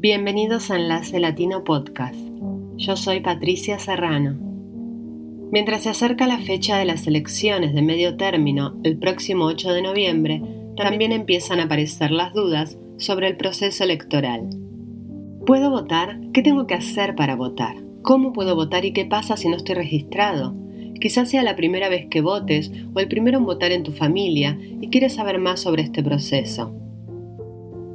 Bienvenidos a Enlace Latino Podcast. Yo soy Patricia Serrano. Mientras se acerca la fecha de las elecciones de medio término, el próximo 8 de noviembre, también empiezan a aparecer las dudas sobre el proceso electoral. ¿Puedo votar? ¿Qué tengo que hacer para votar? ¿Cómo puedo votar y qué pasa si no estoy registrado? Quizás sea la primera vez que votes o el primero en votar en tu familia y quieres saber más sobre este proceso.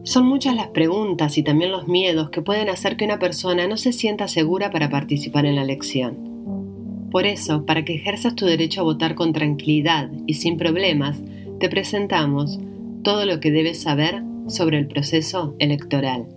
Son muchas las preguntas y también los miedos que pueden hacer que una persona no se sienta segura para participar en la elección. Por eso, para que ejerzas tu derecho a votar con tranquilidad y sin problemas, te presentamos todo lo que debes saber sobre el proceso electoral.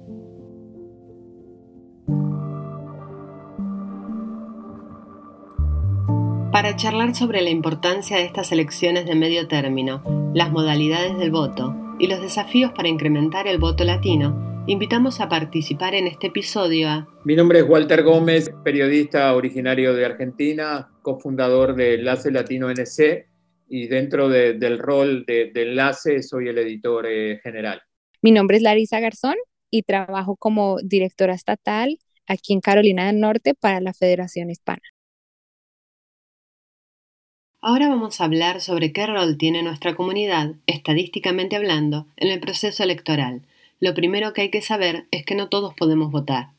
Para charlar sobre la importancia de estas elecciones de medio término, las modalidades del voto, y los desafíos para incrementar el voto latino, invitamos a participar en este episodio a... Mi nombre es Walter Gómez, periodista originario de Argentina, cofundador de Enlace Latino NC y dentro del rol de, Enlace soy el editor eh, general. Mi nombre es Larisa Garzón y trabajo como directora estatal aquí en Carolina del Norte para la Federación Hispana. Ahora vamos a hablar sobre qué rol tiene nuestra comunidad, estadísticamente hablando, en el proceso electoral. Lo primero que hay que saber es que no todos podemos votar.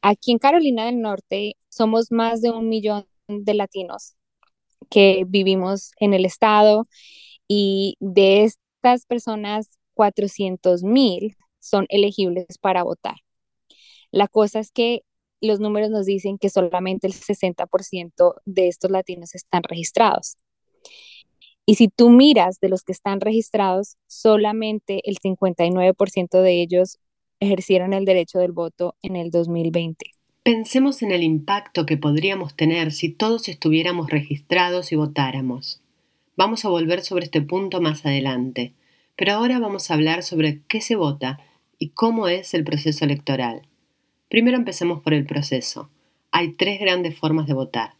Aquí en Carolina del Norte somos más de un millón de latinos que vivimos en el estado y de estas personas, 400 mil son elegibles para votar. La cosa es que los números nos dicen que solamente el 60% de estos latinos están registrados. Y si tú miras de los que están registrados, solamente el 59% de ellos ejercieron el derecho del voto en el 2020. Pensemos en el impacto que podríamos tener si todos estuviéramos registrados y votáramos. Vamos a volver sobre este punto más adelante, pero ahora vamos a hablar sobre qué se vota y cómo es el proceso electoral. Primero empecemos por el proceso. Hay tres grandes formas de votar.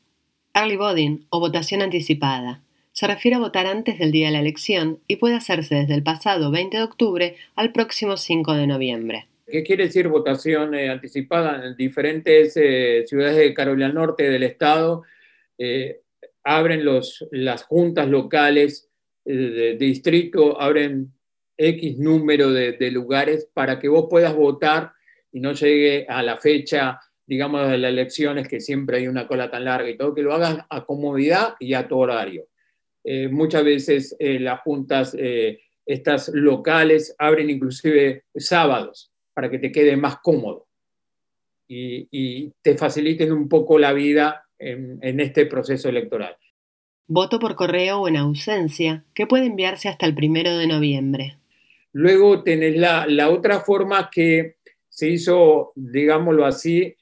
Early voting o votación anticipada se refiere a votar antes del día de la elección y puede hacerse desde el pasado 20 de octubre al próximo 5 de noviembre. ¿Qué quiere decir votación eh, anticipada? En diferentes eh, ciudades de Carolina Norte del estado eh, abren los, las juntas locales de, distrito, abren X número de, de, lugares para que vos puedas votar y no llegue a la fecha, digamos, de las elecciones, que siempre hay una cola tan larga y todo, que lo hagas a comodidad y a tu horario. Eh, muchas veces eh, las juntas, eh, estas locales, abren inclusive sábados para que te quede más cómodo y, te faciliten un poco la vida en, este proceso electoral. Voto por correo o en ausencia, que puede enviarse hasta el primero de noviembre. Luego tenés la, la otra forma que se hizo, digámoslo así,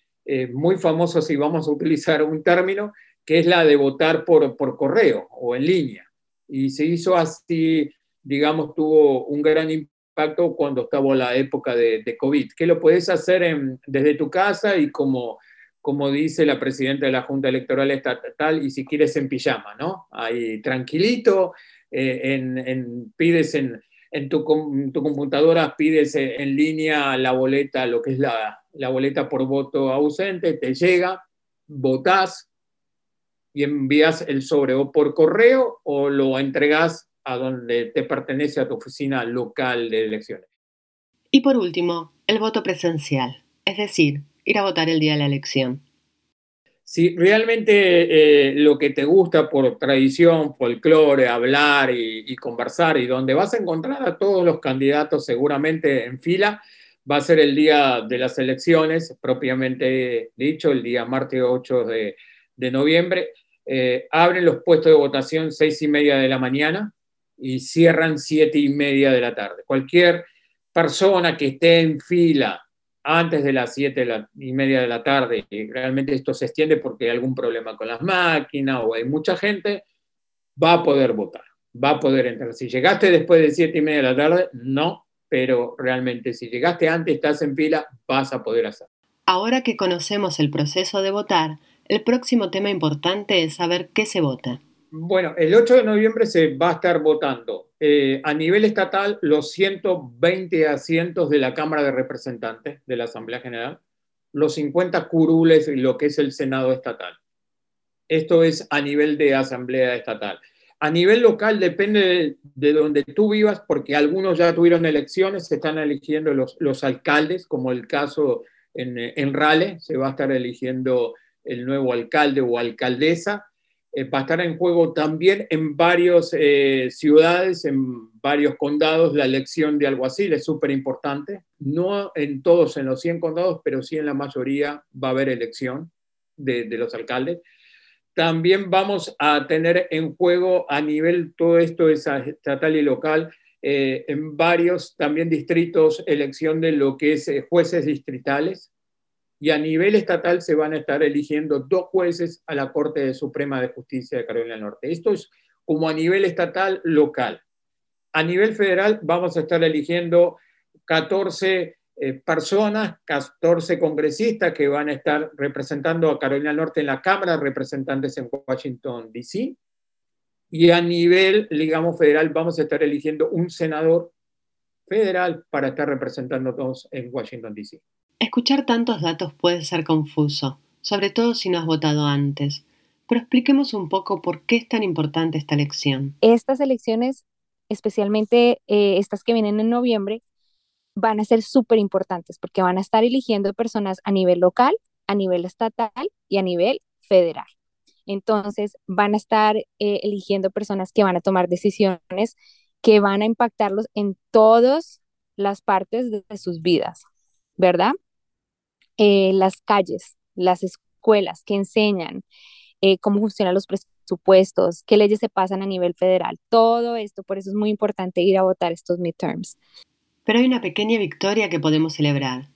muy famoso si vamos a utilizar un término, que es la de votar por, por correo o en línea. Y se hizo así, digamos, tuvo un gran impacto cuando estaba la época de, de COVID, que lo puedes hacer desde tu casa y como, como dice la presidenta de la Junta Electoral Estatal, y si quieres en pijama, ¿no? Ahí tranquilito, eh, en, pides en, en tu, tu, computadora, pides en línea la boleta, lo que es la, la boleta por voto ausente, te llega, votás, y envías el sobre o por correo o lo entregas a donde te pertenece a tu oficina local de elecciones. Y por último, el voto presencial, es decir, ir a votar el día de la elección. Si realmente eh, lo que te gusta por tradición, folclore, hablar y, y, conversar y donde vas a encontrar a todos los candidatos seguramente en fila, va a ser el día de las elecciones, propiamente dicho, el día martes 8 de, de noviembre. Eh, abren los puestos de votación seis y media de la mañana y cierran siete y media de la tarde. Cualquier persona que esté en fila antes de las siete y media de la tarde, y realmente esto se extiende porque hay algún problema con las máquinas o hay mucha gente, va a poder votar, va a poder entrar. Si llegaste después de siete y media de la tarde, no, pero realmente si llegaste antes, estás en fila, vas a poder hacer. Ahora que conocemos el proceso de votar, el próximo tema importante es saber qué se vota. Bueno, el 8 de noviembre se va a estar votando eh, a nivel estatal los 120 asientos de la Cámara de Representantes de la Asamblea General, los 50 curules y lo que es el Senado estatal. Esto es a nivel de Asamblea Estatal. A nivel local depende de, donde tú vivas, porque algunos ya tuvieron elecciones, se están eligiendo los, los alcaldes, como el caso en, en Rale, se va a estar eligiendo el nuevo alcalde o alcaldesa eh, va a estar en juego también en varias eh, ciudades, en varios condados, la elección de alguacil es súper importante. No en todos, en los 100 condados, pero sí en la mayoría va a haber elección de, los alcaldes. También vamos a tener en juego a nivel, todo esto es estatal y local, eh, en varios también distritos, elección de lo que es jueces distritales, y a nivel estatal se van a estar eligiendo dos jueces a la Corte Suprema de Justicia de Carolina del Norte. Esto es como a nivel estatal local. A nivel federal vamos a estar eligiendo 14 eh, personas, 14 congresistas que van a estar representando a Carolina del Norte en la Cámara de Representantes en Washington, D.C. Y a nivel, digamos, federal vamos a estar eligiendo un senador federal para estar representándonos en Washington, D.C. Escuchar tantos datos puede ser confuso, sobre todo si no has votado antes, pero expliquemos un poco por qué es tan importante esta elección. Estas elecciones, especialmente eh, estas que vienen en noviembre, van a ser súper importantes porque van a estar eligiendo personas a nivel local, a nivel estatal y a nivel federal. Entonces, van a estar eh, eligiendo personas que van a tomar decisiones que van a impactarlos en todas las partes de sus vidas, ¿verdad? Eh, las calles, las escuelas que enseñan eh, cómo funcionan los presupuestos, qué leyes se pasan a nivel federal, todo esto, por eso es muy importante ir a votar estos midterms. Pero hay una pequeña victoria que podemos celebrar.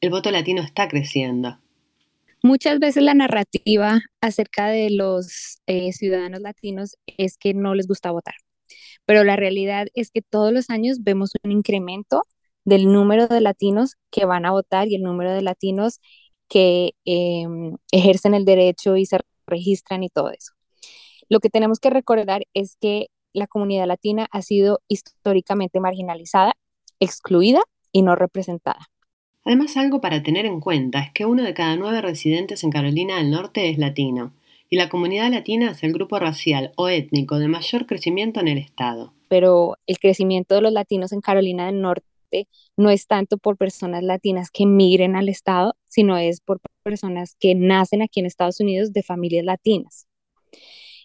El voto latino está creciendo. Muchas veces la narrativa acerca de los eh, ciudadanos latinos es que no les gusta votar, pero la realidad es que todos los años vemos un incremento del número de latinos que van a votar y el número de latinos que em, ejercen el derecho y se registran y todo eso. Lo que tenemos que recordar es que la comunidad latina ha sido históricamente marginalizada, excluida y no representada. Además, algo para tener en cuenta es que uno de cada nueve residentes en Carolina del Norte es latino, y la comunidad latina es el grupo racial o étnico de mayor crecimiento en el estado. Pero el crecimiento de los latinos en Carolina del Norte no es tanto por personas latinas que migren al Estado, sino es por personas que nacen aquí en Estados Unidos de familias latinas.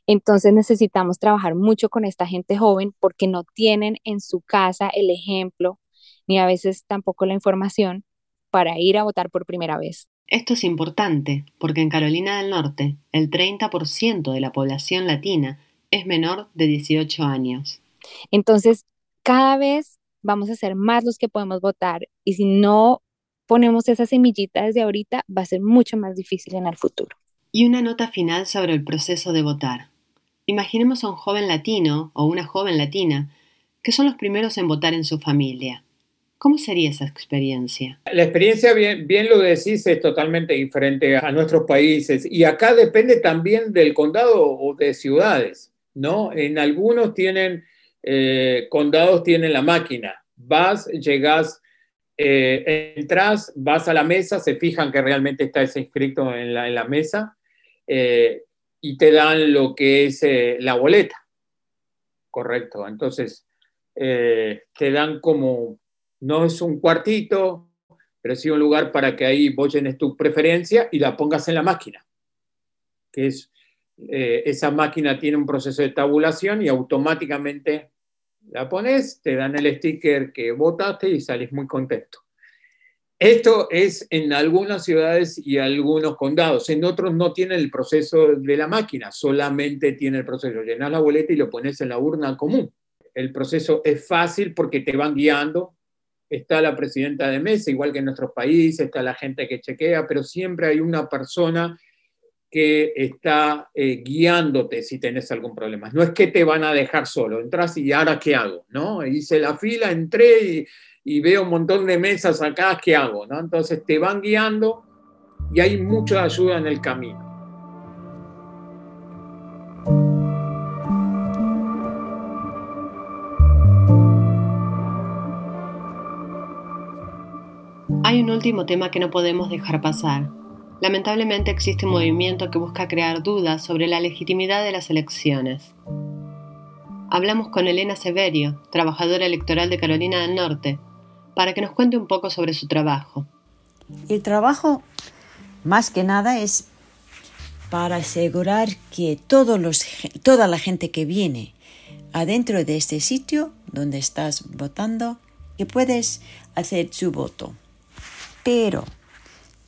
Entonces necesitamos trabajar mucho con esta gente joven porque no tienen en su casa el ejemplo ni a veces tampoco la información para ir a votar por primera vez. Esto es importante porque en Carolina del Norte el 30% de la población latina es menor de 18 años. Entonces, cada vez vamos a ser más los que podemos votar y si no ponemos esa semillita desde ahorita, va a ser mucho más difícil en el futuro. Y una nota final sobre el proceso de votar. Imaginemos a un joven latino o una joven latina que son los primeros en votar en su familia. ¿Cómo sería esa experiencia? La experiencia, bien, bien lo decís, es totalmente diferente a nuestros países y acá depende también del condado o de ciudades, ¿no? En algunos tienen eh, condados tienen la máquina. Vas, llegas, eh, entras, vas a la mesa, se fijan que realmente está ese inscrito en la, en la mesa eh, y te dan lo que es la boleta. Correcto. Entonces, te dan como, no es un cuartito, pero sí un lugar para que ahí vos llenes tu preferencia y la pongas en la máquina, que es eh, esa máquina tiene un proceso de tabulación y automáticamente la pones, te dan el sticker que votaste y salís muy contento. Esto es en algunas ciudades y algunos condados. En otros no tiene el proceso de la máquina, solamente tiene el proceso. Llenas la boleta y lo pones en la urna común. El proceso es fácil porque te van guiando. Está la presidenta de mesa, igual que en nuestros países, está la gente que chequea, pero siempre hay una persona que está eh, guiándote si tenés algún problema. No es que te van a dejar solo, entras y ahora qué hago, ¿no? Hice la fila, entré y, y veo un montón de mesas acá, ¿qué hago? ¿no? Entonces te van guiando y hay mucha ayuda en el camino. Hay un último tema que no podemos dejar pasar, Lamentablemente existe un movimiento que busca crear dudas sobre la legitimidad de las elecciones. Hablamos con Elena Severio, trabajadora electoral de Carolina del Norte, para que nos cuente un poco sobre su trabajo. El trabajo, más que nada, es para asegurar que toda la gente que viene adentro de este sitio donde estás votando, que puedes hacer su voto. Pero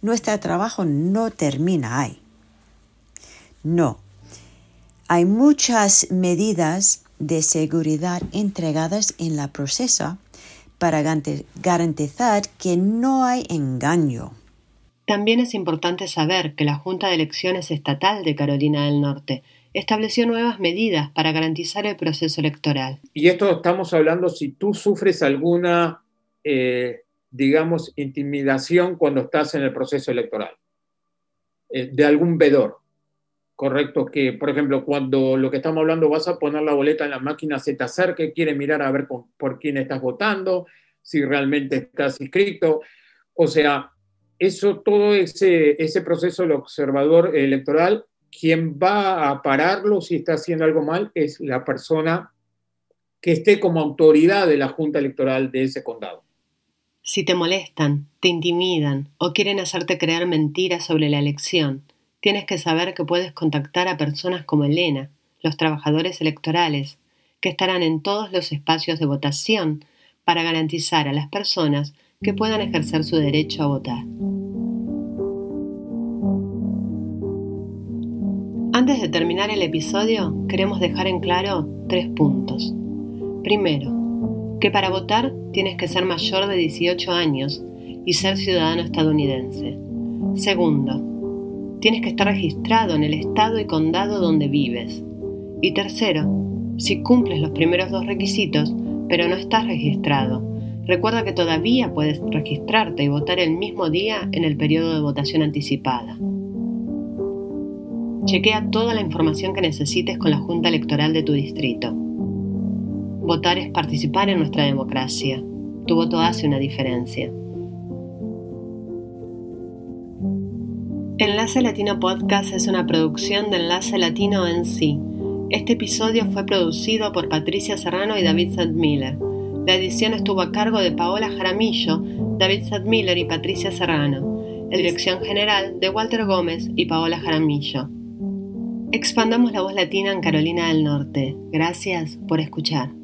nuestro trabajo no termina ahí. No. Hay muchas medidas de seguridad entregadas en la proceso para garantizar que no hay engaño. También es importante saber que la Junta de Elecciones Estatal de Carolina del Norte estableció nuevas medidas para garantizar el proceso electoral. Y esto estamos hablando si tú sufres alguna, eh, digamos, intimidación cuando estás en el proceso electoral, eh, de algún vedor. Correcto, que por ejemplo, cuando lo que estamos hablando vas a poner la boleta en la máquina, se te acerque, quiere mirar a ver por quién estás votando, si realmente estás inscrito. O sea, eso, todo ese, ese proceso del observador electoral, quien va a pararlo si está haciendo algo mal es la persona que esté como autoridad de la Junta Electoral de ese condado. Si te molestan, te intimidan o quieren hacerte creer mentiras sobre la elección, tienes que saber que puedes contactar a personas como Elena, los trabajadores electorales, que estarán en todos los espacios de votación para garantizar a las personas que puedan ejercer su derecho a votar. Antes de terminar el episodio, queremos dejar en claro tres puntos. Primero, que para votar tienes que ser mayor de 18 años y ser ciudadano estadounidense. Segundo, tienes que estar registrado en el estado y condado donde vives. Y tercero, si cumples los primeros dos requisitos, pero no estás registrado, recuerda que todavía puedes registrarte y votar el mismo día en el periodo de votación anticipada. Chequea toda la información que necesites con la Junta Electoral de tu distrito. Votar es participar en nuestra democracia. Tu voto hace una diferencia. Enlace Latino Podcast es una producción de Enlace Latino en sí. Este episodio fue producido por Patricia Serrano y David Sadmiller. La edición estuvo a cargo de Paola Jaramillo, David Sadmiller y Patricia Serrano. La dirección general de Walter Gómez y Paola Jaramillo. Expandamos la voz latina en Carolina del Norte. Gracias por escuchar.